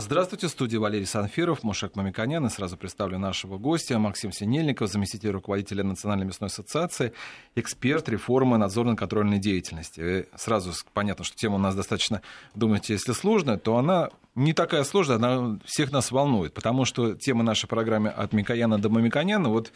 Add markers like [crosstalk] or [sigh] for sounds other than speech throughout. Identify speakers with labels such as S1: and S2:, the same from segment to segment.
S1: Здравствуйте, в студии Валерий Санфиров, Мушек Мамиканян. И сразу представлю нашего гостя Максим Синельников, заместитель руководителя Национальной мясной ассоциации, эксперт реформы надзорно-контрольной деятельности. И сразу понятно, что тема у нас достаточно, думаете, если сложная, то она не такая сложная, она всех нас волнует, потому что тема нашей программы от Микояна до Мамиканяна, вот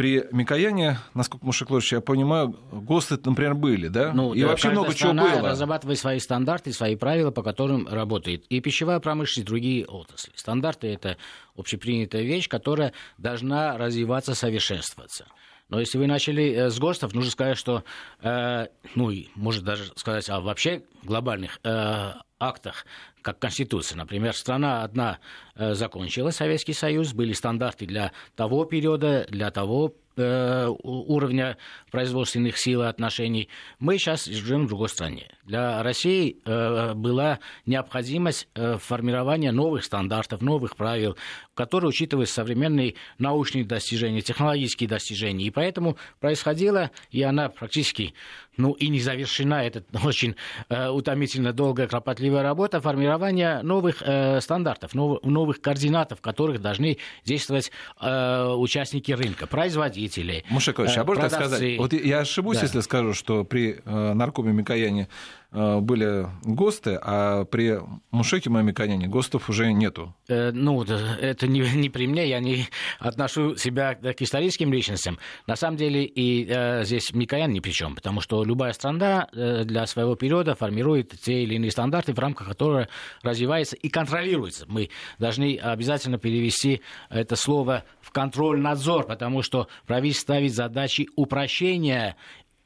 S1: при Микояне, насколько, Мушек Лович, я понимаю, ГОСТы, например, были, да?
S2: Ну, и да, вообще много чего было. разрабатывает свои стандарты, свои правила, по которым работает и пищевая промышленность, и другие отрасли. Стандарты – это общепринятая вещь, которая должна развиваться, совершенствоваться. Но если вы начали э, с ГОСТов, нужно сказать, что, э, ну, может даже сказать о вообще глобальных э, актах, как Конституция. Например, страна одна э, закончила Советский Союз, были стандарты для того периода, для того Э, уровня производственных сил и отношений, мы сейчас живем в другой стране. Для России э, была необходимость формирования новых стандартов, новых правил, которые учитывают современные научные достижения, технологические достижения. И поэтому происходило, и она практически ну и не завершена, это [laughs] очень э, утомительно долгая, кропотливая работа, формирования новых э, стандартов, нов, новых координатов, которых должны действовать э, участники рынка, производители.
S1: Мушекович, а можно так сказать? Вот я ошибусь, да. если скажу, что при э, наркоме Микояне Э, были ГОСТы, а при Мушеке Мамиканяне ГОСТов уже нету.
S2: Э, ну, это не, не при мне, я не отношу себя к историческим личностям. На самом деле и э, здесь Микоян ни при чем, потому что любая страна э, для своего периода формирует те или иные стандарты, в рамках которых развивается и контролируется. Мы должны обязательно перевести это слово в контроль-надзор, потому что правительство ставит задачи упрощения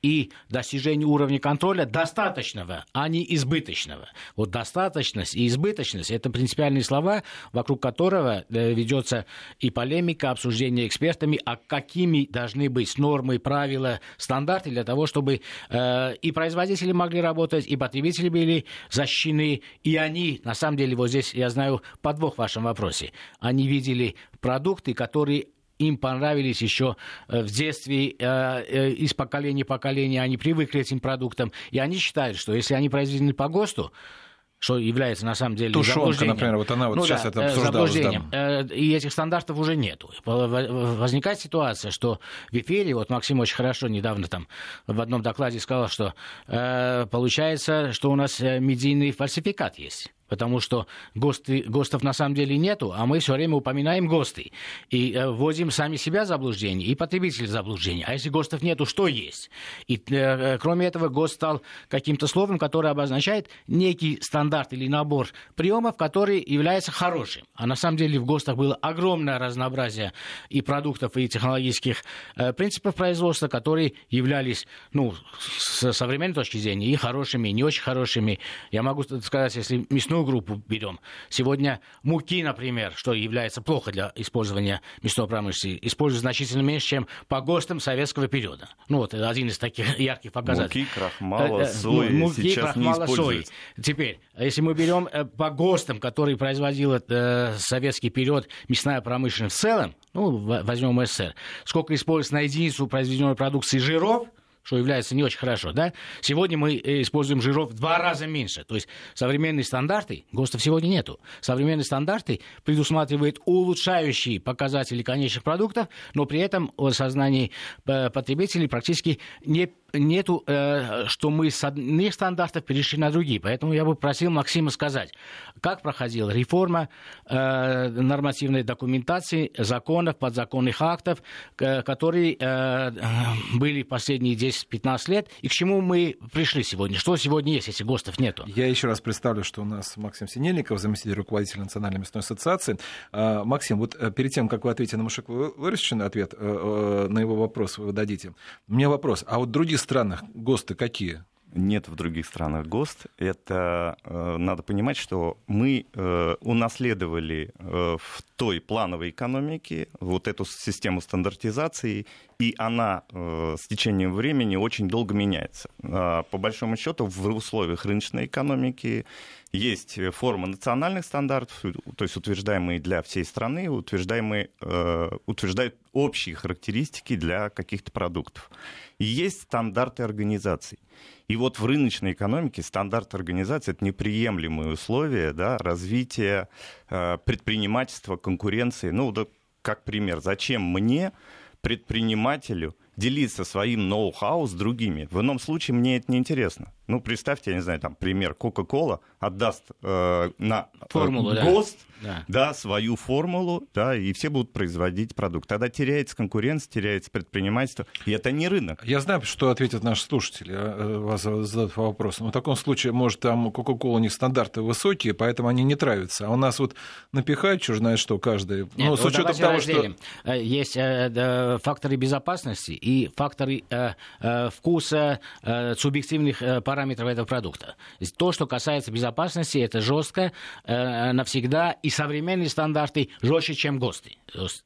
S2: и достижение уровня контроля достаточного, а не избыточного. Вот достаточность и избыточность – это принципиальные слова, вокруг которого э, ведется и полемика, обсуждение экспертами, а какими должны быть нормы, правила, стандарты для того, чтобы э, и производители могли работать, и потребители были защищены, и они, на самом деле, вот здесь я знаю подвох в вашем вопросе, они видели продукты, которые им понравились еще э, в детстве, э, э, из поколения в поколение, они привыкли к этим продуктам, и они считают, что если они произведены по ГОСТу, что является на самом деле
S1: Тушенка, например, вот она вот ну, сейчас да, это обсуждалась.
S2: Да. И этих стандартов уже нету. Возникает ситуация, что в эфире, вот Максим очень хорошо недавно там в одном докладе сказал, что получается, что у нас медийный фальсификат есть потому что ГОСТы, ГОСТов на самом деле нету, а мы все время упоминаем ГОСТы. И э, вводим сами себя в заблуждение, и потребителей в заблуждение. А если ГОСТов нету, что есть? И э, э кроме этого, ГОСТ стал каким-то словом, которое обозначает некий стандарт или набор приемов, который является хорошим. А на самом деле в ГОСТах было огромное разнообразие и продуктов, и технологических э, принципов производства, которые являлись, ну, с современной точки зрения, и хорошими, и не очень хорошими. Я могу сказать, если мясную группу берем. Сегодня муки, например, что является плохо для использования мясной промышленности, используют значительно меньше, чем по ГОСТам советского периода. Ну, вот один из таких [laughs] ярких показателей.
S1: Муки, крахмала, э, э, сои Муки, сейчас крахмала, не сои.
S2: Теперь, если мы берем э, по ГОСТам, которые производил э, советский период мясная промышленность в целом, ну, возьмем СССР, сколько используется на единицу произведенной продукции жиров – что является не очень хорошо, да, сегодня мы э, используем жиров в два раза меньше. То есть современные стандарты, ГОСТов сегодня нету, современные стандарты предусматривают улучшающие показатели конечных продуктов, но при этом в сознании э, потребителей практически не нету, э, что мы с одних стандартов перешли на другие. Поэтому я бы просил Максима сказать, как проходила реформа э, нормативной документации, законов, подзаконных актов, э, которые э, были последние 10-15 лет, и к чему мы пришли сегодня. Что сегодня есть, если ГОСТов нету?
S1: Я еще раз представлю, что у нас Максим Синельников, заместитель руководителя Национальной мясной ассоциации. Э, Максим, вот э, перед тем, как вы ответите на Мушек Выращенный ответ, э, на его вопрос вы дадите, у меня вопрос. А вот других странах ГОСТы какие?
S3: Нет в других странах ГОСТ. Это э, надо понимать, что мы э, унаследовали э, в той плановой экономике вот эту систему стандартизации, и она с течением времени очень долго меняется. Э, по большому счету, в условиях рыночной экономики есть форма национальных стандартов, то есть утверждаемые для всей страны, утверждаемые, э, утверждают общие характеристики для каких-то продуктов. И есть стандарты организаций. И вот в рыночной экономике стандарт организации это неприемлемые условия да, развития э, предпринимательства, конкуренции. Ну, да, как пример, зачем мне, предпринимателю, делиться своим ноу-хау с другими? В ином случае мне это не интересно. Ну, представьте, я не знаю, там, пример, Coca-Cola отдаст э, на
S2: Формулу,
S3: э, ГОСТ да. Да, свою формулу, да, и все будут производить продукт. Тогда теряется конкуренция, теряется предпринимательство, и это не рынок.
S1: Я знаю, что ответят наши слушатели, а, вас зададут вопрос. Но в таком случае, может, там Coca-Cola у них стандарты высокие, поэтому они не травятся. А у нас вот напихают, что знает что, каждый.
S2: Нет, ну, с учетом того, разделим. что... Э, есть э, факторы безопасности и факторы э, вкуса, субъективных параметров параметров этого продукта. То, что касается безопасности, это жестко, э, навсегда, и современные стандарты жестче, чем ГОСТы,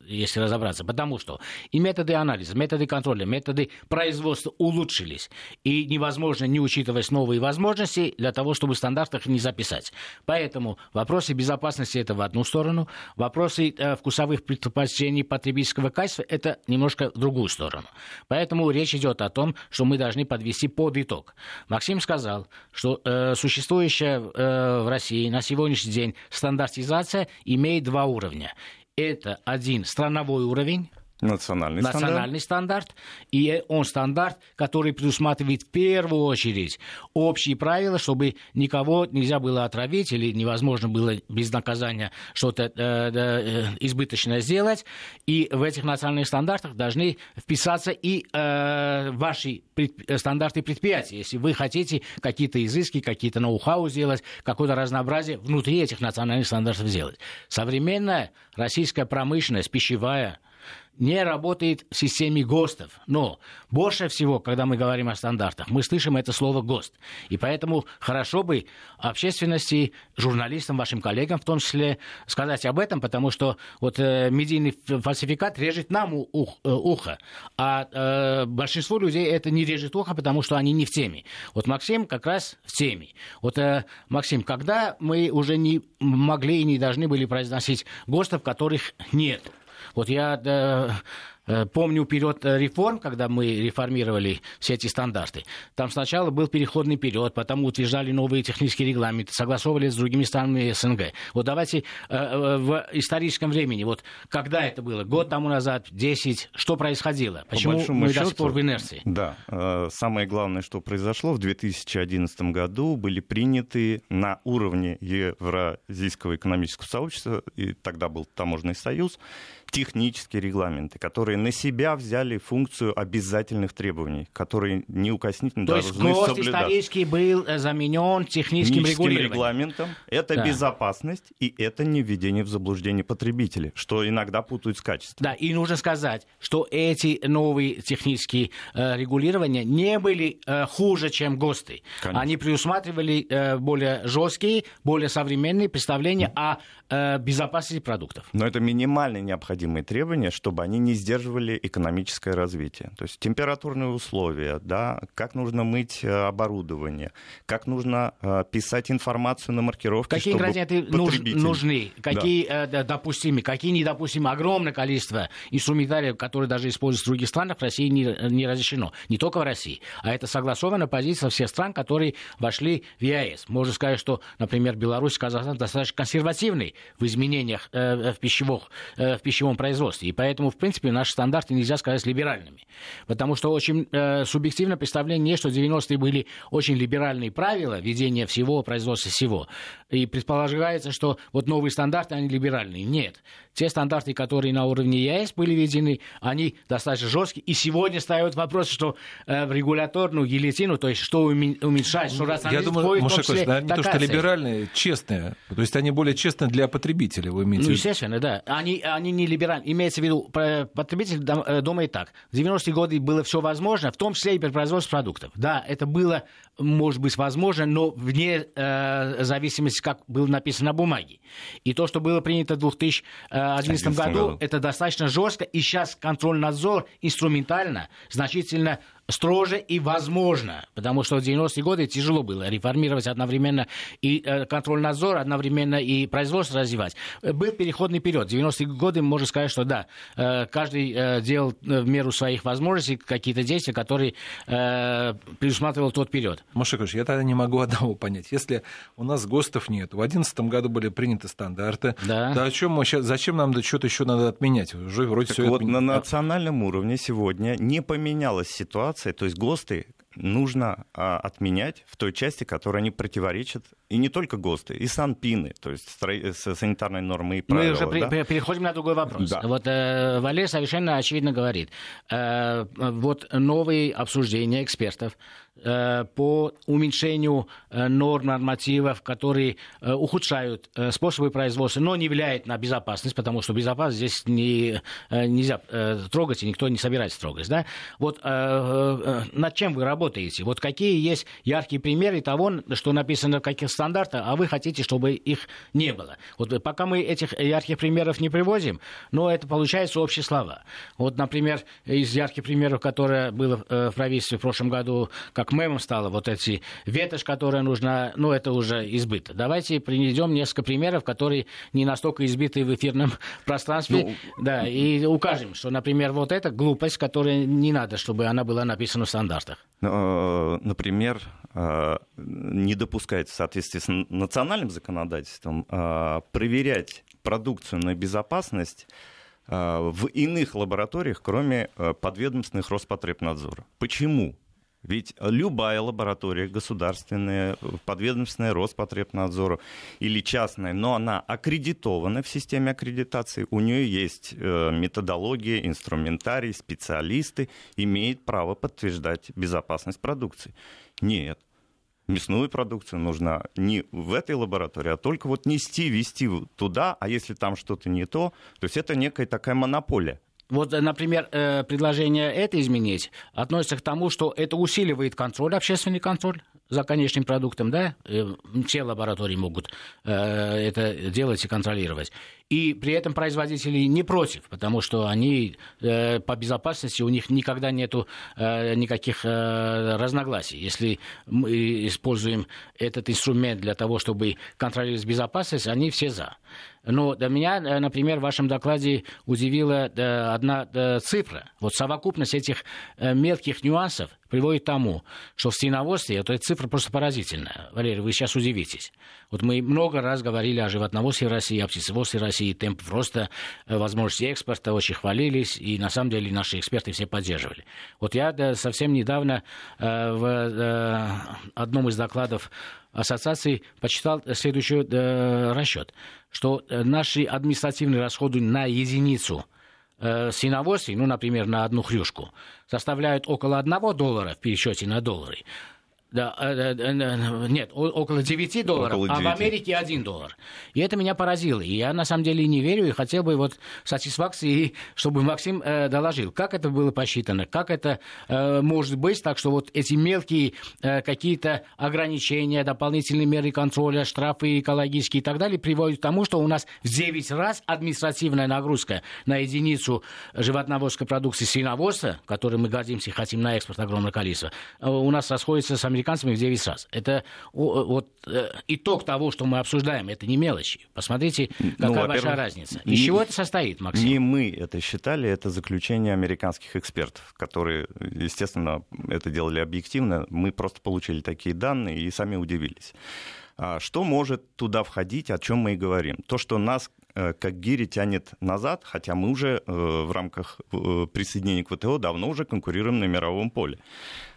S2: если разобраться. Потому что и методы анализа, методы контроля, методы производства улучшились. И невозможно не учитывать новые возможности для того, чтобы в стандартах не записать. Поэтому вопросы безопасности это в одну сторону, вопросы э, вкусовых предпочтений потребительского качества это немножко в другую сторону. Поэтому речь идет о том, что мы должны подвести под итог. Максим им сказал, что э, существующая э, в России на сегодняшний день стандартизация имеет два уровня. Это один страновой уровень,
S3: Национальный,
S2: национальный стандарт. стандарт. И он стандарт, который предусматривает в первую очередь общие правила, чтобы никого нельзя было отравить или невозможно было без наказания что-то э, э, избыточное сделать. И в этих национальных стандартах должны вписаться и э, ваши пред, стандарты предприятия. Если вы хотите какие-то изыски, какие-то ноу-хау сделать, какое-то разнообразие внутри этих национальных стандартов сделать. Современная российская промышленность, пищевая, не работает в системе ГОСТов. Но больше всего, когда мы говорим о стандартах, мы слышим это слово ГОСТ. И поэтому хорошо бы общественности, журналистам, вашим коллегам в том числе сказать об этом, потому что вот э, медийный фальсификат режет нам ух, э, ухо, а э, большинство людей это не режет ухо, потому что они не в теме. Вот Максим как раз в теме. Вот, э, Максим, когда мы уже не могли и не должны были произносить ГОСТов, которых нет – вот я да, Э, помню период э, реформ, когда мы реформировали все эти стандарты. Там сначала был переходный период, потом утверждали новые технические регламенты, согласовывали с другими странами СНГ. Вот давайте э, в историческом времени, вот когда это было, год тому назад, 10, что происходило? Почему мы счету, до сих пор в инерции?
S3: Да, самое главное, что произошло, в 2011 году были приняты на уровне Евразийского экономического сообщества, и тогда был Таможенный союз, технические регламенты, которые на себя взяли функцию обязательных требований, которые неукоснительно
S2: То должны есть ГОСТ исторически был э, заменен техническим регулированием.
S3: регламентом. Это да. безопасность и это не введение в заблуждение потребителей, что иногда путают с качеством.
S2: Да, и нужно сказать, что эти новые технические э, регулирования не были э, хуже, чем ГОСТы. Конечно. Они предусматривали э, более жесткие, более современные представления mm. о э, безопасности продуктов.
S3: Но это минимально необходимые требования, чтобы они не сдерживали поддерживали экономическое развитие. То есть температурные условия, да, как нужно мыть э, оборудование, как нужно э, писать информацию на маркировке,
S2: Какие ингредиенты потребитель... нужны, какие да. э, допустимы, какие недопустимы. Огромное количество инструментариев, которые даже используются в других странах, в России не, не разрешено. Не только в России. А это согласованная позиция всех стран, которые вошли в ЕАЭС. Можно сказать, что, например, Беларусь, Казахстан достаточно консервативный в изменениях э, в, пищевых, э, в пищевом производстве. И поэтому, в принципе, наш наши стандарты нельзя сказать либеральными. Потому что очень э, субъективно представление, что 90-е были очень либеральные правила ведения всего, производства всего. И предполагается, что вот новые стандарты, они либеральные. Нет. Те стандарты, которые на уровне ЕС были введены, они достаточно жесткие. И сегодня ставят вопрос, что э, в регуляторную гильотину, то есть что уменьшать, что
S1: Я думаю, Мушек, да, не то, что либеральные, честные. То есть они более честные для потребителя, вы имеете
S2: Ну, естественно, да. Они, они не либеральные. Имеется в виду, потребитель э, думает так. В 90-е годы было все возможно, в том числе и при производстве продуктов. Да, это было может быть возможно, но вне э, зависимости, как было написано на бумаге. И то, что было принято в 2011 году, году, это достаточно жестко, и сейчас контроль-надзор инструментально значительно строже и возможно, потому что в 90-е годы тяжело было реформировать одновременно и э, контроль-надзор, одновременно и производство развивать. Был переходный период. В 90-е годы можно сказать, что да, э, каждый э, делал в меру своих возможностей какие-то действия, которые предусматривал тот период.
S1: Машикович, я тогда не могу [laughs] одного понять. Если у нас ГОСТов нет, в 2011 году были приняты стандарты, да. то о чем мы сейчас, зачем нам что-то еще надо отменять? Уже вроде
S3: так
S1: все
S3: вот, отмен... на национальном уровне сегодня не поменялась ситуация ситуации, то есть ГОСТы нужно а, отменять в той части, которая не противоречит, и не только ГОСТы, и СанПины, то есть санитарные нормы и правила.
S2: Мы уже да? при, переходим на другой вопрос. Да. Вот э, Валерий совершенно очевидно говорит, э, вот новые обсуждения экспертов Э, по уменьшению э, норм нормативов, которые э, ухудшают способы производства, но не влияют на безопасность, потому что безопасность здесь не, нельзя трогать, и никто не собирается трогать. Да? Вот над чем вы работаете? Вот какие есть яркие примеры того, что написано в каких стандартах, а вы хотите, чтобы их не было? Вот пока мы этих ярких примеров не привозим, но это получается общие слова. Вот, например, из ярких примеров, которые было в правительстве в прошлом году, как мемом стало вот эти ветошь, которая нужна, ну, это уже избыто. Давайте приведем несколько примеров, которые не настолько избиты в эфирном [laughs] пространстве, ну, да, и укажем, что, например, вот эта глупость, которая не надо, чтобы она была написана в стандартах.
S3: Ну, например, э, не допускается в соответствии с национальным законодательством э, проверять продукцию на безопасность в иных лабораториях, кроме подведомственных Роспотребнадзора. Почему? Ведь любая лаборатория государственная, подведомственная Роспотребнадзору или частная, но она аккредитована в системе аккредитации, у нее есть э, методология, инструментарий, специалисты, имеет право подтверждать безопасность продукции. Нет. Мясную продукцию нужно не в этой лаборатории, а только вот нести, вести туда, а если там что-то не то, то есть это некая такая монополия
S2: вот, например, э, предложение это изменить относится к тому, что это усиливает контроль, общественный контроль за конечным продуктом, да, э, все лаборатории могут э, это делать и контролировать. И при этом производители не против, потому что они по безопасности, у них никогда нет никаких разногласий. Если мы используем этот инструмент для того, чтобы контролировать безопасность, они все за. Но до меня, э, например, в вашем докладе удивила э, одна э, цифра. Вот совокупность этих мелких нюансов приводит к тому, что в свиноводстве, эта цифра просто поразительная. Валерий, вы сейчас удивитесь. Вот мы много раз говорили о животноводстве России, о птицеводстве России, темп роста, возможности экспорта очень хвалились, и на самом деле наши эксперты все поддерживали. Вот я совсем недавно в одном из докладов ассоциации почитал следующий э, расчет, что э, наши административные расходы на единицу э, ну, например, на одну хрюшку, составляют около 1 доллара в пересчете на доллары. Да, э, э, э, нет, около 9 долларов, около 9. а в Америке 1 доллар. И это меня поразило. И я на самом деле не верю и хотел бы вот сатисфакции, чтобы Максим э, доложил, как это было посчитано, как это э, может быть, так что вот эти мелкие э, какие-то ограничения, дополнительные меры контроля, штрафы экологические и так далее приводят к тому, что у нас в 9 раз административная нагрузка на единицу животноводской продукции свиноводства, которой мы гордимся и хотим на экспорт огромное количество, у нас расходится с американцами в 9 раз. Это вот э, итог того, что мы обсуждаем, это не мелочи. Посмотрите, ну, какая ну, большая разница. Из не, чего это состоит, Максим?
S3: Не мы это считали, это заключение американских экспертов, которые, естественно, это делали объективно. Мы просто получили такие данные и сами удивились. А что может туда входить, о чем мы и говорим? То, что нас э, как гири тянет назад, хотя мы уже э, в рамках присоединения к ВТО давно уже конкурируем на мировом поле.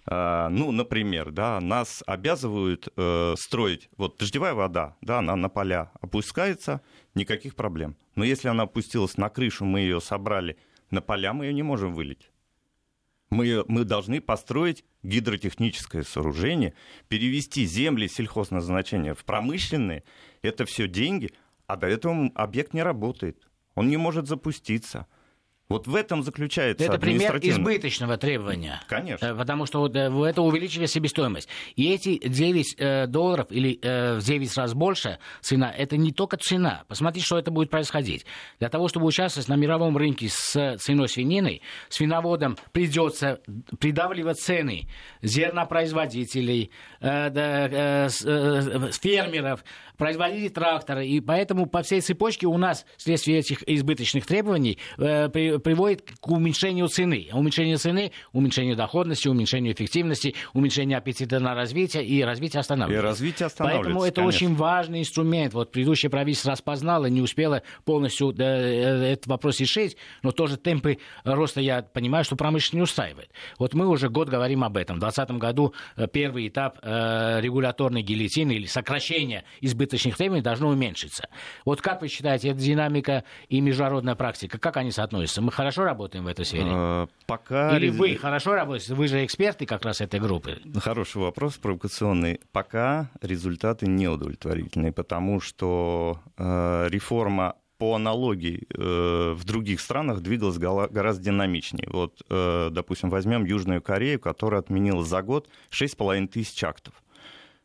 S3: А, ну, например, да, нас обязывают э, строить, вот дождевая вода, да, она на поля опускается, никаких проблем. Но если она опустилась на крышу, мы ее собрали на поля, мы ее не можем вылить. Мы, мы должны построить гидротехническое сооружение, перевести земли сельхозназначения в промышленные. Это все деньги, а до этого объект не работает. Он не может запуститься. Вот в этом заключается
S2: Это пример избыточного требования.
S3: Конечно.
S2: Э, потому что вот, э, это увеличили себестоимость. И эти 9 э, долларов или в 9 раз больше цена, это не только цена. Посмотрите, что это будет происходить. Для того, чтобы участвовать на мировом рынке с ценой свинины, свиноводам придется придавливать цены зернопроизводителей, фермеров, производителей трактора. И поэтому по всей цепочке у нас вследствие этих избыточных требований приводит к уменьшению цены. Уменьшение цены, уменьшению доходности, уменьшению эффективности, уменьшению аппетита на развитие, и развитие останавливается.
S3: И развитие останавливается,
S2: Поэтому это
S3: конечно.
S2: очень важный инструмент. Вот предыдущее правительство распознало, не успело полностью да, э, этот вопрос решить, но тоже темпы роста, я понимаю, что промышленность не устраивает. Вот мы уже год говорим об этом. В 2020 году э, первый этап э, регуляторной гильотины или сокращения избыточных требований должно уменьшиться. Вот как вы считаете, эта динамика и международная практика, как они соотносятся? Мы хорошо работаем в этой сфере?
S3: Э, пока...
S2: Или вы хорошо работаете? Вы же эксперты как раз этой группы.
S3: Хороший вопрос, провокационный. Пока результаты неудовлетворительные, потому что э, реформа по аналогии э, в других странах двигалась гораздо динамичнее. Вот, э, допустим, возьмем Южную Корею, которая отменила за год 6,5 тысяч актов.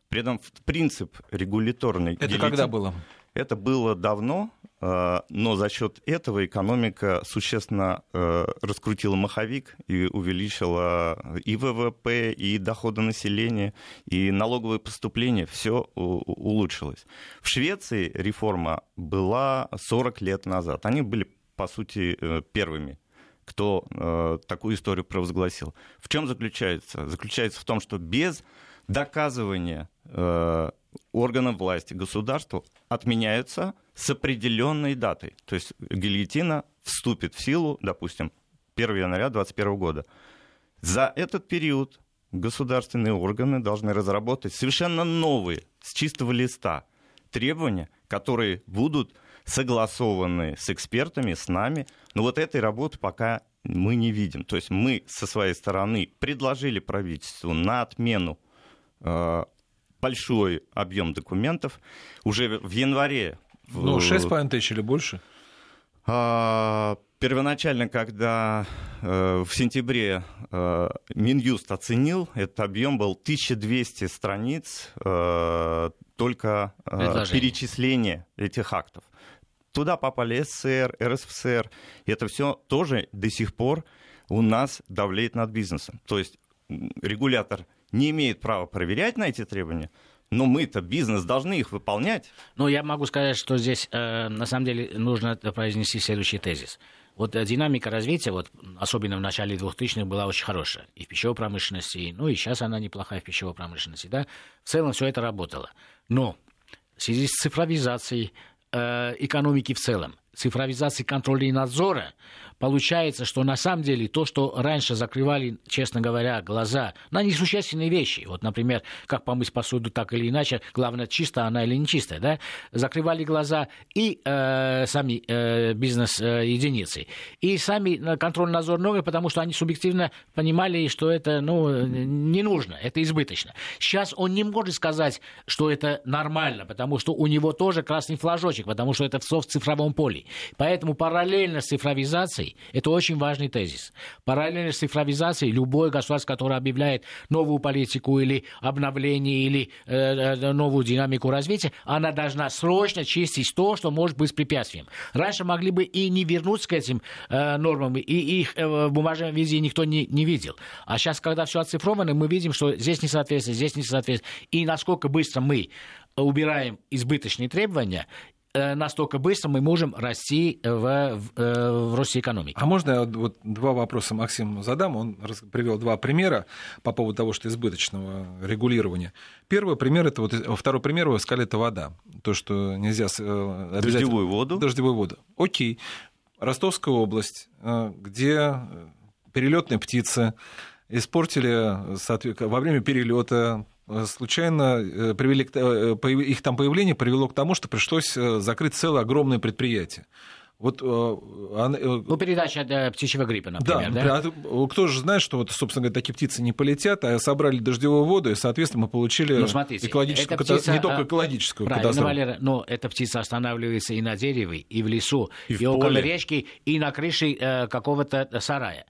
S3: При этом принцип регуляторный...
S1: Это гильотин... когда было?
S3: Это было давно, э, но за счет этого экономика существенно э, раскрутила маховик и увеличила и ВВП, и доходы населения, и налоговые поступления. Все улучшилось. В Швеции реформа была 40 лет назад. Они были, по сути, э, первыми кто э, такую историю провозгласил. В чем заключается? Заключается в том, что без доказывания э, органов власти, государства отменяются с определенной датой. То есть гильотина вступит в силу, допустим, 1 января 2021 года. За этот период государственные органы должны разработать совершенно новые, с чистого листа, требования, которые будут согласованы с экспертами, с нами. Но вот этой работы пока мы не видим. То есть мы со своей стороны предложили правительству на отмену большой объем документов. Уже в январе...
S1: Ну, 6,5 тысяч или больше?
S3: А, первоначально, когда э, в сентябре э, Минюст оценил, этот объем был 1200 страниц э, только э, перечисления этих актов. Туда попали СССР, РСФСР. И это все тоже до сих пор у нас давлеет над бизнесом. То есть регулятор не имеет права проверять на эти требования, но мы-то, бизнес, должны их выполнять.
S2: Ну, я могу сказать, что здесь э, на самом деле нужно произнести следующий тезис. Вот э, динамика развития, вот, особенно в начале 2000-х, была очень хорошая. И в пищевой промышленности, ну и сейчас она неплохая в пищевой промышленности. Да? В целом все это работало. Но в связи с цифровизацией э, экономики в целом, цифровизацией контроля и надзора, получается, что на самом деле то, что раньше закрывали, честно говоря, глаза на несущественные вещи, вот, например, как помыть посуду так или иначе, главное, чистая она или не чистая, да, закрывали глаза и э, сами э, бизнес-единицы, и сами контрольно-надзорные органы, потому что они субъективно понимали, что это ну, не нужно, это избыточно. Сейчас он не может сказать, что это нормально, потому что у него тоже красный флажочек, потому что это в цифровом поле. Поэтому параллельно с цифровизацией. Это очень важный тезис. Параллельно с цифровизацией любое государство, которое объявляет новую политику или обновление, или э, э, новую динамику развития, она должна срочно чистить то, что может быть препятствием. Раньше могли бы и не вернуться к этим э, нормам, и их э, в бумажном виде никто не, не видел. А сейчас, когда все оцифровано, мы видим, что здесь несоответствие, здесь несоответствие. И насколько быстро мы убираем избыточные требования, настолько быстро мы можем расти в, в, э, в росте экономики.
S1: А можно я вот два вопроса Максиму задам? Он привел два примера по поводу того, что избыточного регулирования. Первый пример, это вот, второй пример, вы сказали, это вода. То, что нельзя...
S3: Э, Дождевую воду?
S1: Дождевую воду. Окей. Ростовская область, где перелетные птицы испортили во время перелета Э, случайно э, привели, э, их там появление привело к тому, что пришлось закрыть целое огромное предприятие. Вот,
S2: э, ну, передача э, птичьего гриппа, например,
S1: да? да? А кто же знает, что, вот, собственно говоря, такие птицы не полетят, а собрали дождевую воду, и, соответственно, мы получили ну, смотрите, экологическую птица, не только экологическую
S2: правильно, катастрофу. Валера, но эта птица останавливается и на дереве, и в лесу, и, и в около поле. речки, и на крыше э, какого-то сарая.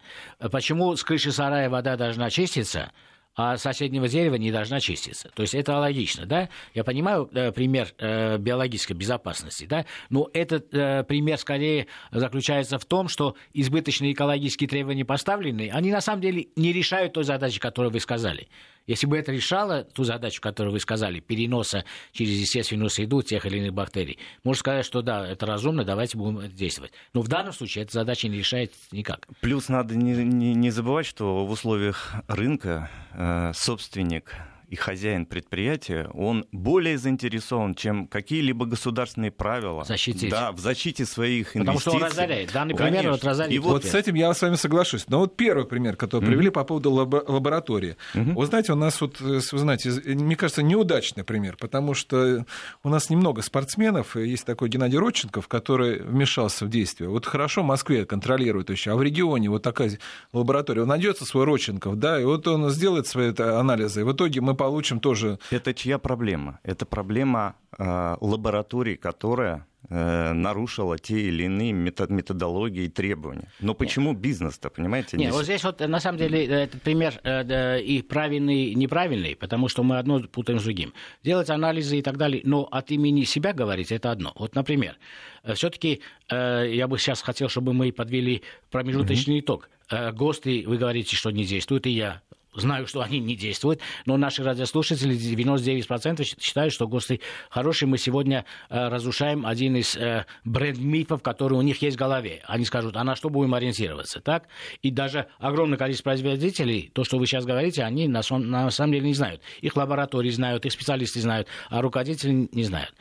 S2: Почему с крыши сарая вода должна чиститься? А соседнего дерева не должна чиститься. То есть это логично, да? Я понимаю э, пример э, биологической безопасности, да? Но этот э, пример скорее заключается в том, что избыточные экологические требования поставлены, они на самом деле не решают той задачи, которую вы сказали. Если бы это решало ту задачу, которую вы сказали, переноса через естественную среду тех или иных бактерий, можно сказать, что да, это разумно, давайте будем действовать. Но в данном случае эта задача не решает никак.
S3: Плюс надо не, не, не забывать, что в условиях рынка э, собственник и хозяин предприятия, он более заинтересован, чем какие-либо государственные правила.
S2: Защитить.
S3: Да, в защите своих
S2: инвестиций. Потому что он разоряет. Данный Конечно. пример вот разорит.
S1: И вот с этим я с вами соглашусь. Но вот первый пример, который mm-hmm. привели по поводу лаборатории. Mm-hmm. Вы знаете, у нас вот, вы знаете, мне кажется, неудачный пример, потому что у нас немного спортсменов. Есть такой Геннадий Родченков, который вмешался в действие. Вот хорошо в Москве контролирует еще, а в регионе вот такая лаборатория. Он найдется свой Родченков, да, и вот он сделает свои анализы. И в итоге мы получим тоже...
S3: Это чья проблема? Это проблема э, лаборатории, которая э, нарушила те или иные методологии и требования. Но почему Нет. бизнес-то, понимаете?
S2: Нет, не... вот здесь вот на самом деле этот пример э, и правильный, и неправильный, потому что мы одно путаем с другим. Делать анализы и так далее, но от имени себя говорить это одно. Вот, например, э, все-таки э, я бы сейчас хотел, чтобы мы подвели промежуточный mm-hmm. итог. Э, ГОСТы, вы говорите, что не действуют, и я знаю, что они не действуют, но наши радиослушатели 99% считают, что ГОСТы хорошие. Мы сегодня э, разрушаем один из э, бренд-мифов, который у них есть в голове. Они скажут, а на что будем ориентироваться, так? И даже огромное количество производителей, то, что вы сейчас говорите, они на, на самом деле не знают. Их лаборатории знают, их специалисты знают, а руководители не знают.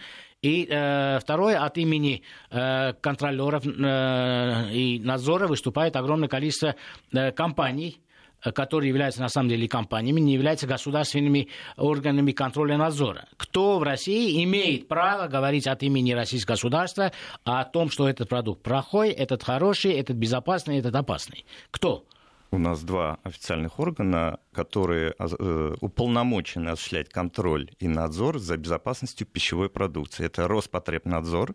S2: И э, второе, от имени э, контролеров э, и надзора выступает огромное количество э, компаний, которые являются на самом деле компаниями, не являются государственными органами контроля и надзора. Кто в России имеет право говорить от имени российского государства о том, что этот продукт плохой, этот хороший, этот безопасный, этот опасный? Кто?
S3: У нас два официальных органа, которые э, уполномочены осуществлять контроль и надзор за безопасностью пищевой продукции. Это Роспотребнадзор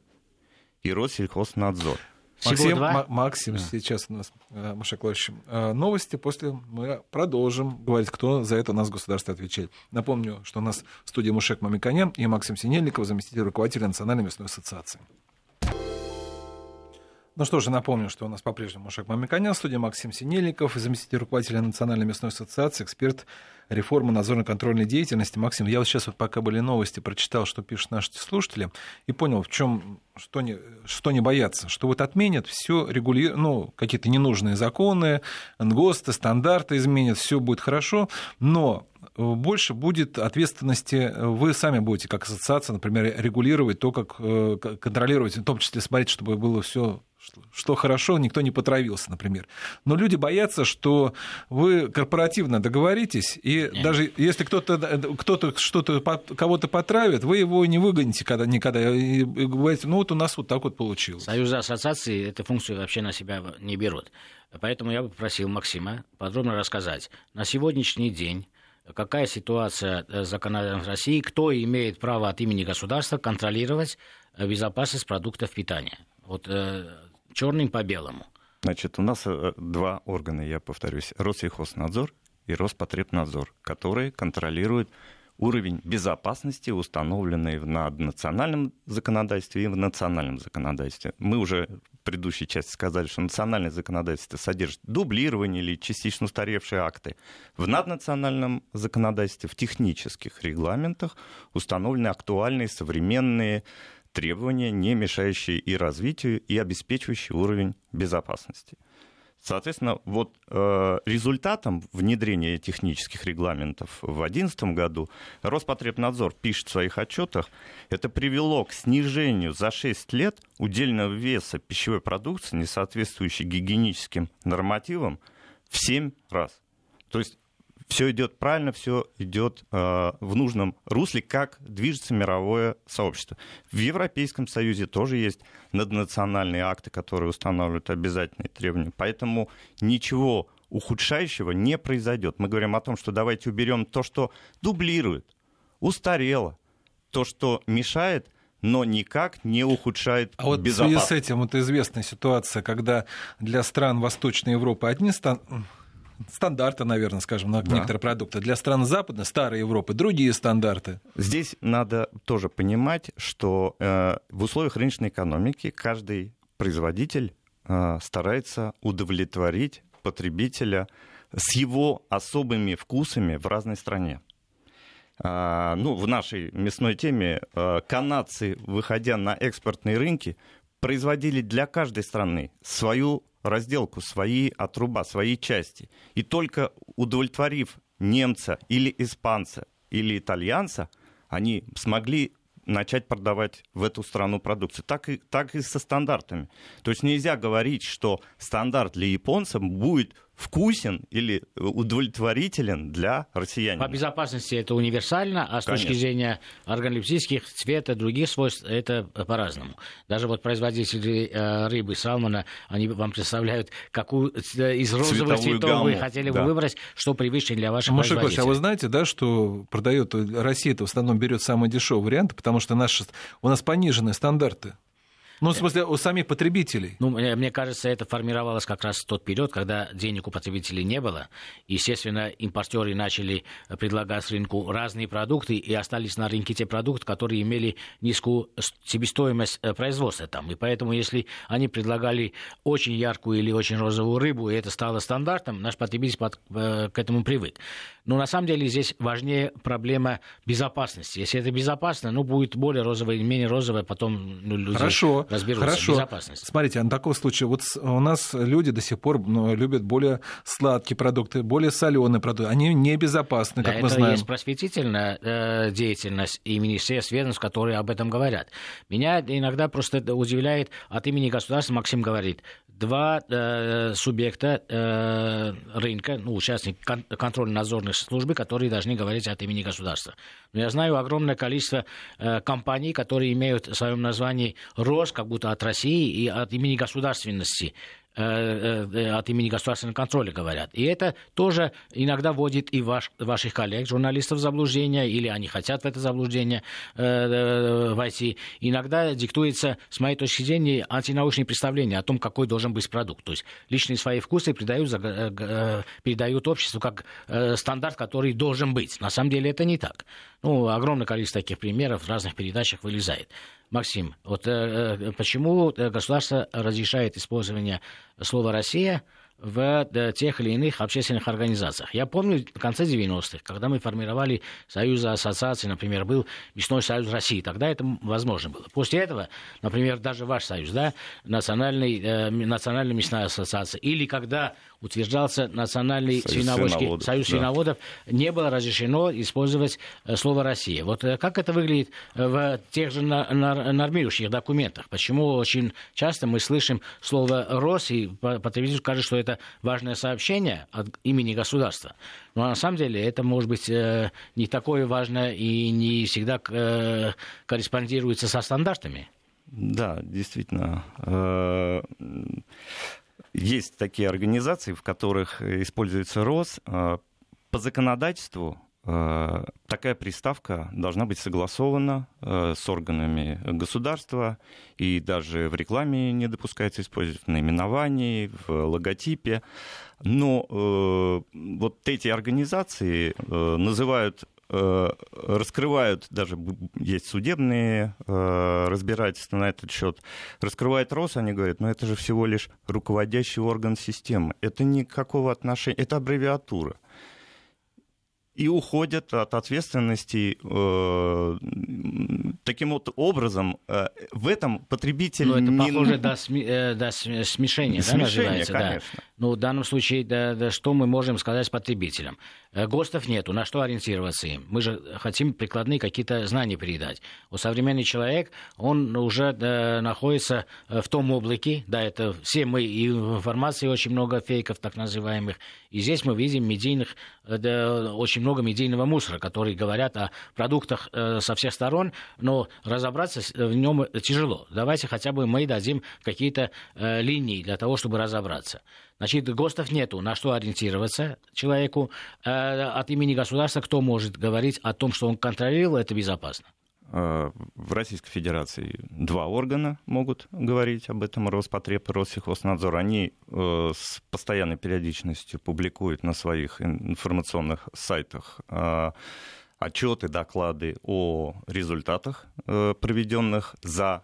S3: и Россельхознадзор.
S1: Максим, два? Максим, да. сейчас у нас, э, Маша Клавович, э, новости. После мы продолжим говорить, кто за это нас в государстве отвечает. Напомню, что у нас в студии Мушек Мамиканян и Максим Синельников, заместитель руководителя Национальной мясной ассоциации. Ну что же, напомню, что у нас по-прежнему Мушек Мамиканян, студия Максим Синельников, заместитель руководителя Национальной мясной ассоциации, эксперт реформы надзорно-контрольной деятельности. Максим, я вот сейчас вот пока были новости, прочитал, что пишут наши слушатели, и понял, в чем, что не, что не бояться, что вот отменят все регули... ну, какие-то ненужные законы, НГОСТы, стандарты изменят, все будет хорошо, но больше будет ответственности, вы сами будете как ассоциация, например, регулировать то, как э, контролировать, в том числе смотреть, чтобы было все что хорошо, никто не потравился, например. Но люди боятся, что вы корпоративно договоритесь, и Нет. даже если кто-то кто что-то кого-то потравит, вы его не выгоните когда, никогда. И говорите, ну вот у нас вот так вот получилось.
S2: Союзы ассоциации эту функцию вообще на себя не берут. Поэтому я бы попросил Максима подробно рассказать. На сегодняшний день какая ситуация э, законодательства России, кто имеет право от имени государства контролировать э, безопасность продуктов питания. Вот э, черным по белому.
S3: Значит, у нас два органа, я повторюсь, Россельхознадзор и Роспотребнадзор, которые контролируют уровень безопасности, установленный в наднациональном законодательстве и в национальном законодательстве. Мы уже в предыдущей части сказали, что национальное законодательство содержит дублирование или частично устаревшие акты. В наднациональном законодательстве, в технических регламентах установлены актуальные современные требования, не мешающие и развитию, и обеспечивающие уровень безопасности. Соответственно, вот э, результатом внедрения технических регламентов в 2011 году Роспотребнадзор пишет в своих отчетах, это привело к снижению за 6 лет удельного веса пищевой продукции, не соответствующей гигиеническим нормативам, в 7 раз. То есть все идет правильно, все идет э, в нужном русле, как движется мировое сообщество. В Европейском Союзе тоже есть наднациональные акты, которые устанавливают обязательные требования. Поэтому ничего ухудшающего не произойдет. Мы говорим о том, что давайте уберем то, что дублирует, устарело, то, что мешает – но никак не ухудшает
S1: а вот
S3: безопасность.
S1: в связи с этим вот известная ситуация, когда для стран Восточной Европы одни стан стандарты, наверное, скажем, на да. некоторые продукты. Для стран Западной, старой Европы, другие стандарты.
S3: Здесь надо тоже понимать, что э, в условиях рыночной экономики каждый производитель э, старается удовлетворить потребителя с его особыми вкусами в разной стране. А, ну, в нашей мясной теме а, канадцы, выходя на экспортные рынки, производили для каждой страны свою разделку, свои отруба, свои части. И только удовлетворив немца или испанца или итальянца, они смогли начать продавать в эту страну продукцию. Так и, так и со стандартами. То есть нельзя говорить, что стандарт для японца будет вкусен или удовлетворителен для россиянина.
S2: По безопасности это универсально, а с Конечно. точки зрения органолептических, цвета, других свойств, это по-разному. Даже вот производители э, рыбы, салмона, они вам представляют, какую э, из розовых Цветовую цветов гамму. вы хотели да. бы выбрать, что привычнее для ваших
S1: Маша
S2: производителей.
S1: а вы знаете, да, что продает Россия это в основном берет самый дешевый вариант, потому что наш, у нас пониженные стандарты. Ну, в смысле, у самих потребителей.
S2: Ну, мне кажется, это формировалось как раз в тот период, когда денег у потребителей не было. Естественно, импортеры начали предлагать рынку разные продукты, и остались на рынке те продукты, которые имели низкую себестоимость э, производства там. И поэтому, если они предлагали очень яркую или очень розовую рыбу, и это стало стандартом, наш потребитель э, к этому привык. Но на самом деле здесь важнее проблема безопасности. Если это безопасно, ну, будет более розовое или менее розовое, потом ну, люди
S1: Хорошо,
S2: разберутся
S1: хорошо.
S2: в безопасности.
S1: Смотрите, а на таком случае, вот у нас люди до сих пор ну, любят более сладкие продукты, более соленые продукты. Они небезопасны, как
S2: да,
S1: мы
S2: это
S1: знаем.
S2: есть просветительная э, деятельность и министерств, ведомств, которые об этом говорят. Меня иногда просто удивляет от имени государства, Максим говорит, два э, субъекта э, рынка, ну, участник кон- контрольно-надзорных службы, которые должны говорить от имени государства. Но я знаю огромное количество э, компаний, которые имеют в своем названии РОС, как будто от России и от имени государственности. Э, э, от имени государственного контроля говорят. И это тоже иногда вводит и ваш, ваших коллег, журналистов в заблуждение, или они хотят в это заблуждение э, войти. Иногда диктуется, с моей точки зрения, антинаучные представления о том, какой должен быть продукт. То есть личные свои вкусы передают, передают обществу как стандарт, который должен быть. На самом деле это не так. Ну, огромное количество таких примеров в разных передачах вылезает. Максим, вот э, э почему государство разрешает использование слова «Россия» в э, тех или иных общественных организациях. Я помню в конце 90-х, когда мы формировали союзы ассоциаций, например, был Мясной союз России, тогда это возможно было. После этого, например, даже ваш союз, да, Национальный, э, Национальная мясная ассоциация, или когда утверждался Национальный союз свиноводский свиноводов, союз да. свиноводов, не было разрешено использовать э, слово «Россия». Вот э, как это выглядит в тех же нормирующих документах? Почему очень часто мы слышим слово «Рос», и потребитель скажет, что это это важное сообщение от имени государства. Но на самом деле это может быть э, не такое важное и не всегда э, корреспондируется со стандартами.
S3: Да, действительно. Э, есть такие организации, в которых используется РОС. По законодательству такая приставка должна быть согласована э, с органами государства, и даже в рекламе не допускается использовать в наименовании, в логотипе. Но э, вот эти организации называют раскрывают, даже есть судебные разбирательства на этот счет, раскрывает РОС, они говорят, но это же всего лишь руководящий орган системы. Это никакого отношения, это аббревиатура и уходят от ответственности э, таким вот образом. Э, в этом потребитель...
S2: Ну, это не... похоже до, сми... э, до смешения, смешения да, называется?
S3: Конечно.
S2: Да. Ну, в данном случае, да, да, что мы можем сказать потребителям? Э, ГОСТов нету, на что ориентироваться им? Мы же хотим прикладные какие-то знания передать. Вот современный человек, он уже да, находится в том облаке, да, это все мы, и информации очень много фейков, так называемых, и здесь мы видим медийных, да, очень много медийного мусора, которые говорят о продуктах со всех сторон, но разобраться в нем тяжело. Давайте хотя бы мы дадим какие-то линии для того, чтобы разобраться. Значит, ГОСТов нету, на что ориентироваться человеку. Э, от имени государства кто может говорить о том, что он контролировал, это безопасно?
S3: Э, в Российской Федерации два органа могут говорить об этом, Роспотреб и Россельхознадзор. Они э, с постоянной периодичностью публикуют на своих информационных сайтах отчеты, доклады о результатах, проведенных за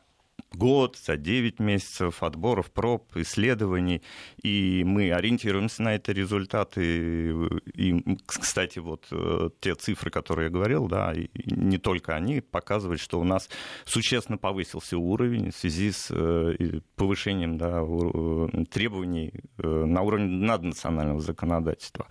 S3: год, за 9 месяцев отборов, проб, исследований, и мы ориентируемся на эти результаты. И, кстати, вот э, те цифры, которые я говорил, да, не только они, показывают, что у нас существенно повысился уровень в связи с э, повышением да, э, требований на уровне наднационального законодательства.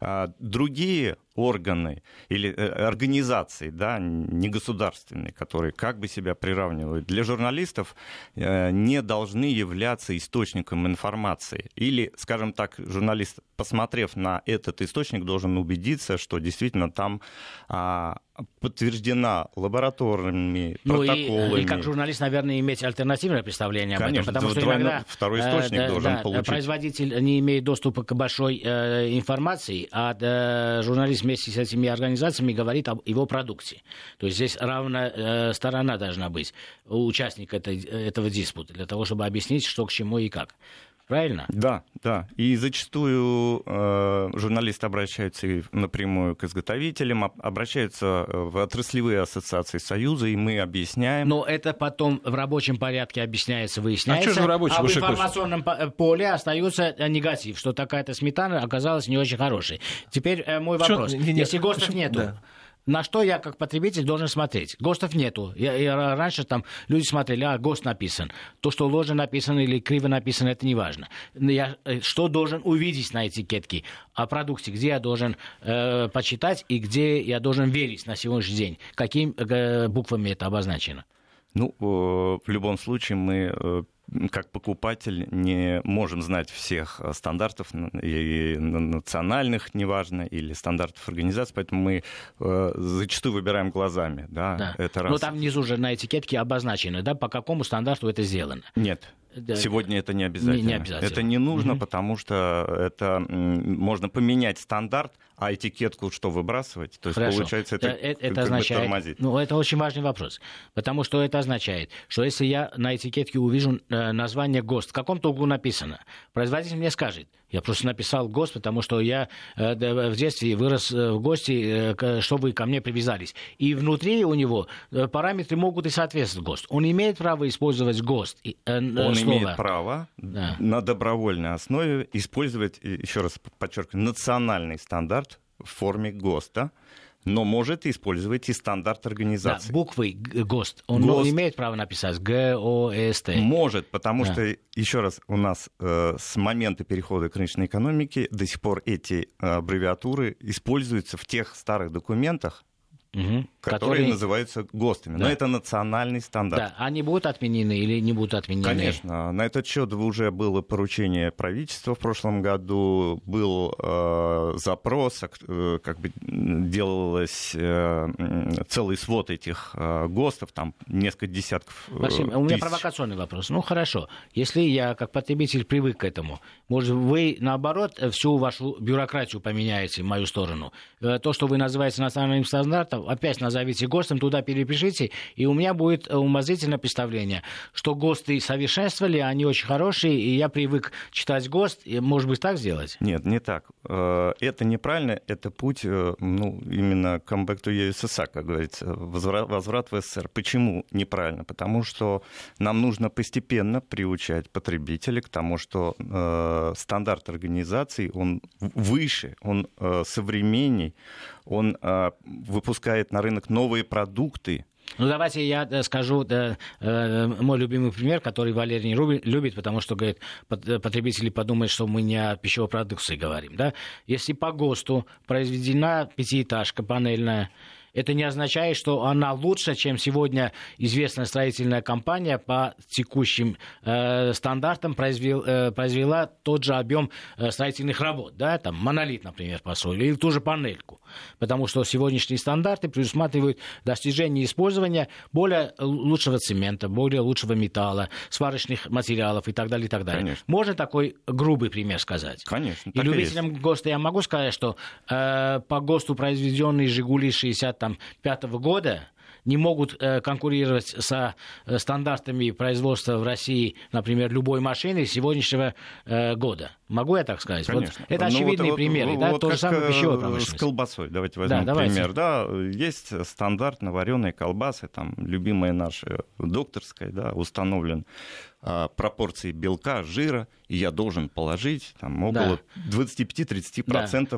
S3: А другие органы или организации, да, негосударственные, которые как бы себя приравнивают, для журналистов э, не должны являться источником информации. Или, скажем так, журналист, посмотрев на этот источник, должен убедиться, что действительно там а, подтверждена лабораторными ну, протоколами.
S2: И, и как журналист, наверное, иметь альтернативное представление
S3: Конечно,
S2: об этом. Потому
S3: что иногда второй источник э, должен
S2: да,
S3: получить.
S2: Производитель не имеет доступа к большой э, информации, а э, журналист вместе с этими организациями говорит об его продукте. То есть здесь равная э, сторона должна быть у участника этой, этого диспута, для того, чтобы объяснить, что к чему и как. Правильно?
S3: Да, да. И зачастую э, журналисты обращаются напрямую к изготовителям, обращаются э, в отраслевые ассоциации Союза, и мы объясняем.
S2: Но это потом в рабочем порядке объясняется, выясняется.
S1: А, что же в, рабочем,
S2: а в информационном поле остается негатив, что такая-то сметана оказалась не очень хорошей. Теперь э, мой вопрос. Что? Если ГОСТов нету, да на что я как потребитель должен смотреть? ГОСТов нету. Я, я, раньше там люди смотрели, а ГОСТ написан. То, что ложно написано или криво написано, это не важно. Я э, что должен увидеть на этикетке о продукте, где я должен э, почитать и где я должен верить на сегодняшний день? Какими э, буквами это обозначено?
S3: Ну, в любом случае мы э, как покупатель не можем знать всех э, стандартов и национальных, неважно, или стандартов организации, поэтому мы э, зачастую выбираем глазами. Да,
S2: да. Это раз. Но там внизу же на этикетке обозначено, да, по какому стандарту это сделано.
S3: Нет, да. Сегодня это не обязательно. Не, не обязательно. Это не нужно, угу. потому что это можно поменять стандарт, а этикетку что выбрасывать? То есть
S2: Хорошо.
S3: получается это,
S2: это, это означает. Тормозит. Ну это очень важный вопрос, потому что это означает, что если я на этикетке увижу э, название ГОСТ, в каком-то углу написано, производитель мне скажет, я просто написал ГОСТ, потому что я э, в детстве вырос э, в ГОСТе, э, что вы ко мне привязались. И внутри у него э, параметры могут и соответствовать ГОСТ. Он имеет право использовать ГОСТ. Э,
S3: Он слово. имеет право да. на добровольной основе использовать, еще раз подчеркиваю, национальный стандарт в форме ГОСТа но может использовать и стандарт организации.
S2: Да, буквы ГОСТ. Он ГОСТ. имеет право написать Г-О-С-Т.
S3: Может, потому да. что, еще раз, у нас э, с момента перехода к рыночной экономике до сих пор эти э, аббревиатуры используются в тех старых документах, угу. которые, которые называются ГОСТами. Да. Но это национальный стандарт. Да,
S2: они будут отменены или не будут отменены?
S3: Конечно. На этот счет уже было поручение правительства в прошлом году, был э, запрос, э, как бы делалось э, целый свод этих э, ГОСТов, там несколько десятков
S2: э, Максим, тысяч. у меня провокационный вопрос. Ну хорошо, если я как потребитель привык к этому, может вы наоборот всю вашу бюрократию поменяете в мою сторону? Э, то, что вы называете национальным стандартом, опять назовите ГОСТом, туда перепишите, и у меня будет умозрительное представление, что ГОСТы совершенствовали, они очень хорошие, и я привык читать ГОСТ, и, может быть, так сделать?
S3: Нет, не так. Э, это неправильно, это путь, э, ну, именно comeback to USSR, как говорится, возврат, возврат в СССР. Почему неправильно? Потому что нам нужно постепенно приучать потребителей к тому, что э, стандарт организации, он выше, он э, современней, он э, выпускает на рынок новые продукты,
S2: ну, давайте я э, скажу да, э, мой любимый пример, который Валерий не любит, потому что, говорит, потребители подумают, что мы не о пищевой продукции говорим. Да? Если по ГОСТу произведена пятиэтажка панельная, это не означает, что она лучше, чем сегодня известная строительная компания по текущим э, стандартам произвел, э, произвела тот же объем э, строительных работ, да, там монолит, например, построили, или ту же панельку, потому что сегодняшние стандарты предусматривают достижение использования более лучшего цемента, более лучшего металла, сварочных материалов и так далее, и так далее. Конечно. Можно такой грубый пример сказать?
S3: Конечно.
S2: И любителям и ГОСТа я могу сказать, что э, по ГОСТу произведенные «Жигули» 60 1995 года не могут э, конкурировать со э, стандартами производства в России, например, любой машины сегодняшнего э, года. Могу я так сказать?
S3: Конечно.
S2: Вот это очевидные
S3: ну,
S2: примеры,
S3: вот,
S2: да,
S3: вот
S2: то же самое пищевой промышленности.
S3: С колбасой, давайте возьмем да, пример. Да, есть стандартно вареные колбасы, там, любимая наша докторская, да, установлен а, пропорции белка, жира, и я должен положить там, около да. 25-30%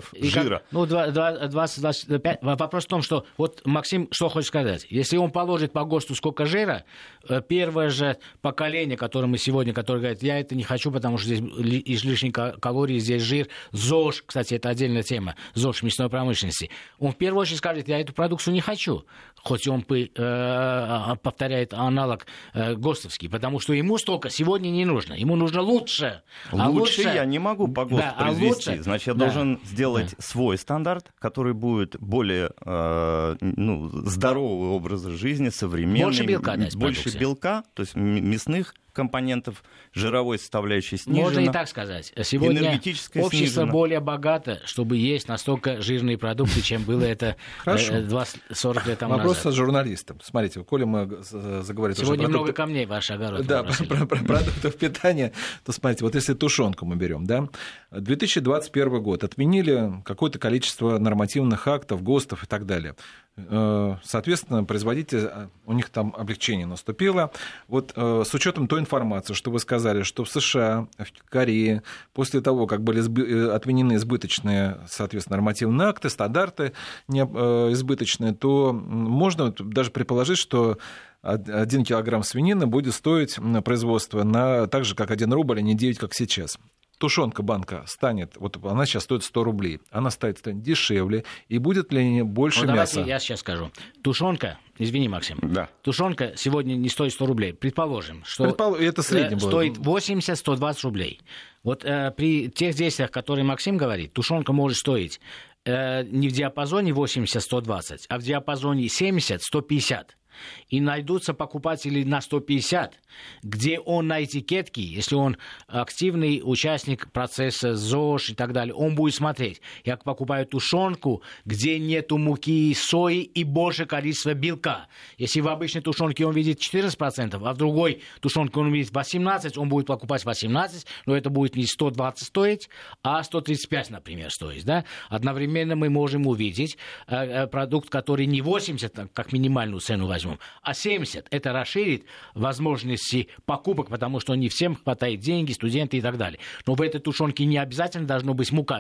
S3: да. жира. Как,
S2: ну, 20-25. Вопрос в том, что вот Максим что хочет сказать. Если он положит по ГОСТу сколько жира, э, первое же поколение, которое мы сегодня, которое говорит, я это не хочу, потому что здесь лишние калории, здесь жир, ЗОЖ, кстати, это отдельная тема, ЗОЖ мясной промышленности. Он в первую очередь скажет, я эту продукцию не хочу, хоть он э, э, повторяет аналог ГОСТовский, потому что ему 100 блока сегодня не нужно. Ему нужно лучше.
S3: А лучше, а лучше... я не могу по ГОСТу да, произвести. А лучше... Значит, я да. должен сделать да. свой стандарт, который будет более э, ну, здоровый образ жизни, современный.
S2: Больше белка, да,
S3: Больше продукции. белка, то есть мясных компонентов жировой составляющей снижена.
S2: Можно и так сказать. Сегодня общество снижена. более богато, чтобы есть настолько жирные продукты, чем было это [laughs] 20, э, 40 лет тому
S1: Вопрос
S2: назад.
S1: с журналистом. Смотрите, коли мы заговорили...
S2: Сегодня много камней ваш огород.
S1: Да, [laughs] про, про продуктов питания, то смотрите, вот если тушенку мы берем, да, 2021 год, отменили какое-то количество нормативных актов, ГОСТов и так далее. Э, соответственно, производитель, э, у них там облегчение наступило. Вот э, с учетом той информации, что вы сказали, что в США, в Корее, после того, как были отменены избыточные, соответственно, нормативные акты, стандарты избыточные, то можно даже предположить, что один килограмм свинины будет стоить производство на так же, как 1 рубль, а не 9, как сейчас тушенка банка станет, вот она сейчас стоит 100 рублей, она станет, станет дешевле, и будет ли больше ну,
S2: мяса?
S1: Давайте
S2: я сейчас скажу. Тушенка, извини, Максим,
S3: да.
S2: тушенка сегодня не стоит 100 рублей. Предположим, что
S1: Предпол... это средний
S2: стоит 80-120 рублей. Вот э, при тех действиях, которые Максим говорит, тушенка может стоить э, не в диапазоне 80-120, а в диапазоне 70-150 и найдутся покупатели на 150, где он на этикетке, если он активный участник процесса ЗОЖ и так далее, он будет смотреть. Я покупаю тушенку, где нету муки, сои и больше количества белка. Если в обычной тушенке он видит 14%, а в другой тушенке он видит 18%, он будет покупать 18%, но это будет не 120 стоить, а 135, например, стоить. Да? Одновременно мы можем увидеть э, э, продукт, который не 80, как минимальную цену возьмет, возьмем. А 70 это расширит возможности покупок, потому что не всем хватает деньги, студенты и так далее. Но в этой тушенке не обязательно должно быть мука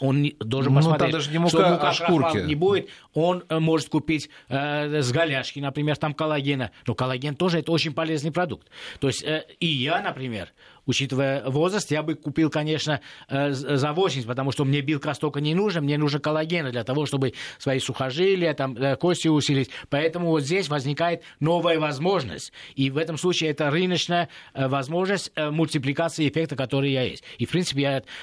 S2: он не, должен ну, посмотреть,
S1: даже не мука, что мука
S2: а шкурки. не будет. Он э, может купить э, с голяшки, например, там коллагена. Но коллаген тоже это очень полезный продукт. То есть э, и я, например, учитывая возраст, я бы купил, конечно, э, за 80, потому что мне белка столько не нужно, мне нужно коллагена для того, чтобы свои сухожилия, там, э, кости усилить. Поэтому вот здесь возникает новая возможность. И в этом случае это рыночная э, возможность мультипликации эффекта, который я есть. И, в принципе,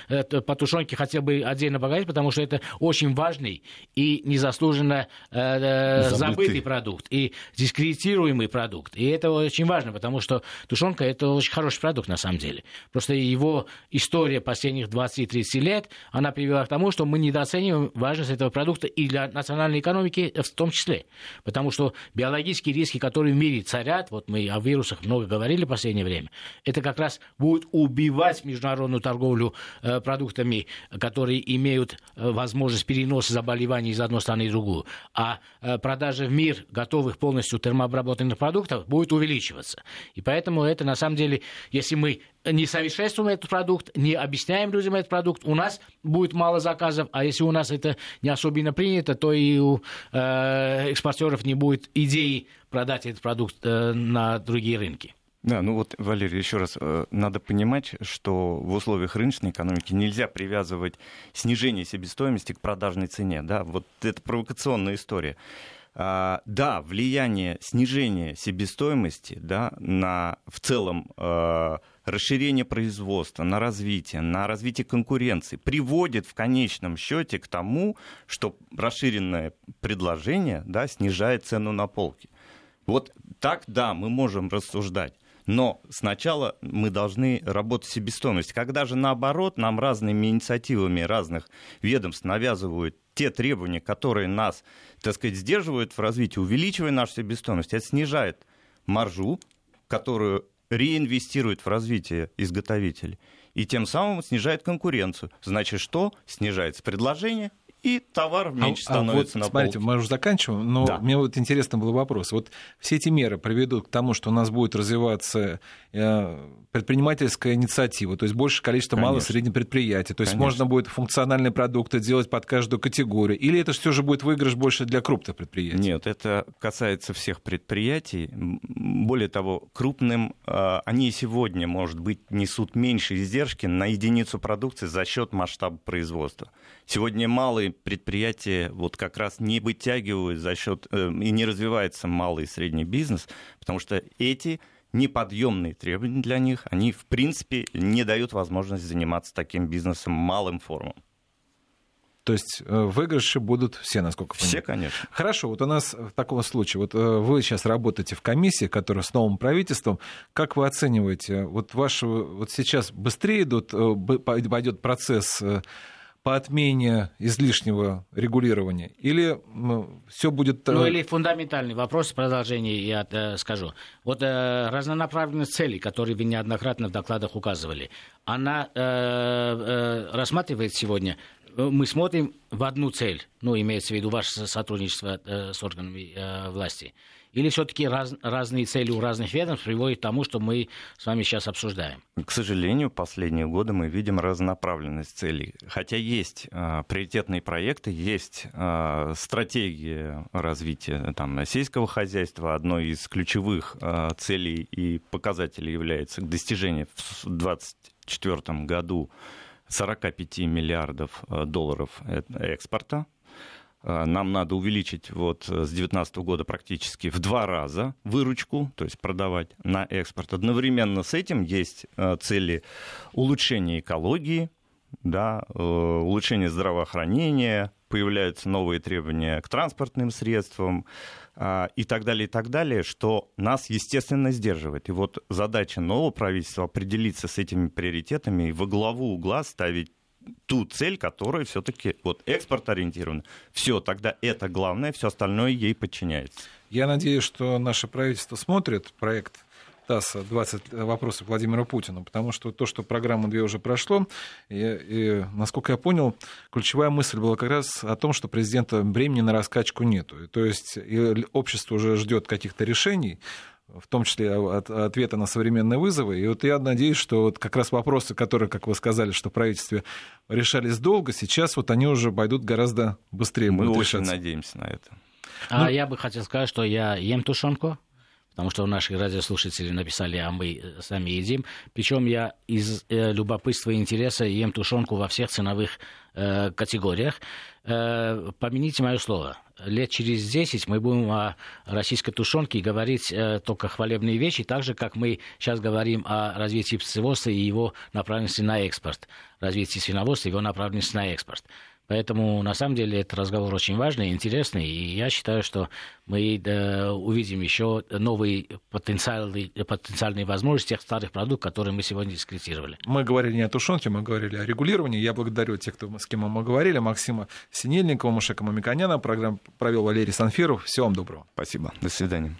S2: я по тушенке хотел бы отдельно поговорить, потому что это очень важный и незаслуженно забытый, забытый продукт, и дискредитируемый продукт. И это очень важно, потому что тушенка – это очень хороший продукт, на самом деле деле. Просто его история последних 20-30 лет, она привела к тому, что мы недооцениваем важность этого продукта и для национальной экономики в том числе. Потому что биологические риски, которые в мире царят, вот мы о вирусах много говорили в последнее время, это как раз будет убивать международную торговлю э, продуктами, которые имеют э, возможность переноса заболеваний из одной страны в другую. А э, продажа в мир готовых полностью термообработанных продуктов будет увеличиваться. И поэтому это на самом деле, если мы не совершенствуем этот продукт, не объясняем людям этот продукт, у нас будет мало заказов, а если у нас это не особенно принято, то и у э, экспортеров не будет идеи продать этот продукт э, на другие рынки.
S3: Да, ну вот, Валерий, еще раз, э, надо понимать, что в условиях рыночной экономики нельзя привязывать снижение себестоимости к продажной цене. Да? Вот это провокационная история. А, да, влияние снижения себестоимости да, на в целом э, расширение производства, на развитие, на развитие конкуренции приводит в конечном счете к тому, что расширенное предложение да, снижает цену на полке. Вот так, да, мы можем рассуждать. Но сначала мы должны работать с себестоимостью. Когда же наоборот нам разными инициативами разных ведомств навязывают те требования, которые нас, так сказать, сдерживают в развитии, увеличивая нашу себестоимость, это снижает маржу, которую реинвестирует в развитие изготовитель, и тем самым снижает конкуренцию. Значит, что? Снижается предложение, и товар меньше а, становится
S1: а вот,
S3: на
S1: смотрите,
S3: полке.
S1: мы уже заканчиваем, но да. мне вот интересно был вопрос. Вот все эти меры приведут к тому, что у нас будет развиваться э, предпринимательская инициатива, то есть больше количество малых и средних предприятий, то есть Конечно. можно будет функциональные продукты делать под каждую категорию, или это все же будет выигрыш больше для крупных предприятий?
S3: Нет, это касается всех предприятий. Более того, крупным э, они сегодня, может быть, несут меньше издержки на единицу продукции за счет масштаба производства. Сегодня малые предприятия вот как раз не вытягивают за счет э, и не развивается малый и средний бизнес, потому что эти неподъемные требования для них, они в принципе не дают возможность заниматься таким бизнесом малым формам.
S1: То есть э, выигрыши будут все, насколько
S3: понимаю? Все, конечно.
S1: Хорошо, вот у нас в таком случае, вот э, вы сейчас работаете в комиссии, которая с новым правительством, как вы оцениваете, вот ваш, вот сейчас быстрее идут, пойдет процесс по отмене излишнего регулирования? Или все будет...
S2: Э, ну, или фундаментальный вопрос, продолжение я э, скажу. Вот э, разнонаправленность целей, которые вы неоднократно в докладах указывали, она э, э, рассматривает сегодня э, мы смотрим в одну цель, ну, имеется в виду ваше сотрудничество э, с органами э, власти. Или все-таки раз, разные цели у разных ведомств приводят к тому, что мы с вами сейчас обсуждаем?
S3: К сожалению, последние годы мы видим разнонаправленность целей. Хотя есть э, приоритетные проекты, есть э, стратегия развития там, сельского хозяйства. Одной из ключевых э, целей и показателей является достижение в 2024 году 45 миллиардов долларов экспорта Э, нам надо увеличить вот э, с 2019 года практически в два раза выручку, то есть продавать на экспорт. Одновременно с этим есть э, цели улучшения экологии, да, улучшения здравоохранения, появляются новые требования к транспортным средствам и так далее, и так далее, что нас, естественно, сдерживает. И вот задача нового правительства определиться с этими приоритетами и во главу угла ставить ту цель, которая все-таки вот экспорт ориентирована. Все, тогда это главное, все остальное ей подчиняется.
S1: Я надеюсь, что наше правительство смотрит проект ТАССа 20 вопросов Владимира Путина, потому что то, что программа две уже прошло, и, и, насколько я понял, ключевая мысль была как раз о том, что президента времени на раскачку нету. То есть общество уже ждет каких-то решений, в том числе от, ответа на современные вызовы. И вот я надеюсь, что вот как раз вопросы, которые, как вы сказали, что в правительстве решались долго, сейчас вот они уже пойдут гораздо быстрее.
S3: Мы очень решаться. надеемся на это.
S2: А ну, я бы хотел сказать, что я ем тушенку, потому что наши радиослушатели написали, а мы э, сами едим. Причем я из э, любопытства и интереса ем тушенку во всех ценовых э, категориях. Э, помяните мое слово лет через 10 мы будем о российской тушенке говорить э, только хвалебные вещи, так же, как мы сейчас говорим о развитии птицеводства и его направленности на экспорт, развитии свиноводства и его направленности на экспорт. Поэтому, на самом деле, этот разговор очень важный, интересный, и я считаю, что мы да, увидим еще новые потенциальные, потенциальные возможности тех старых продуктов, которые мы сегодня дискретировали.
S1: Мы говорили не о тушенке, мы говорили о регулировании. Я благодарю тех, кто, с кем мы говорили, Максима Синельникова, Мушека Мамиканяна. Программу провел Валерий Санфиров. Всего вам доброго.
S3: Спасибо. До свидания.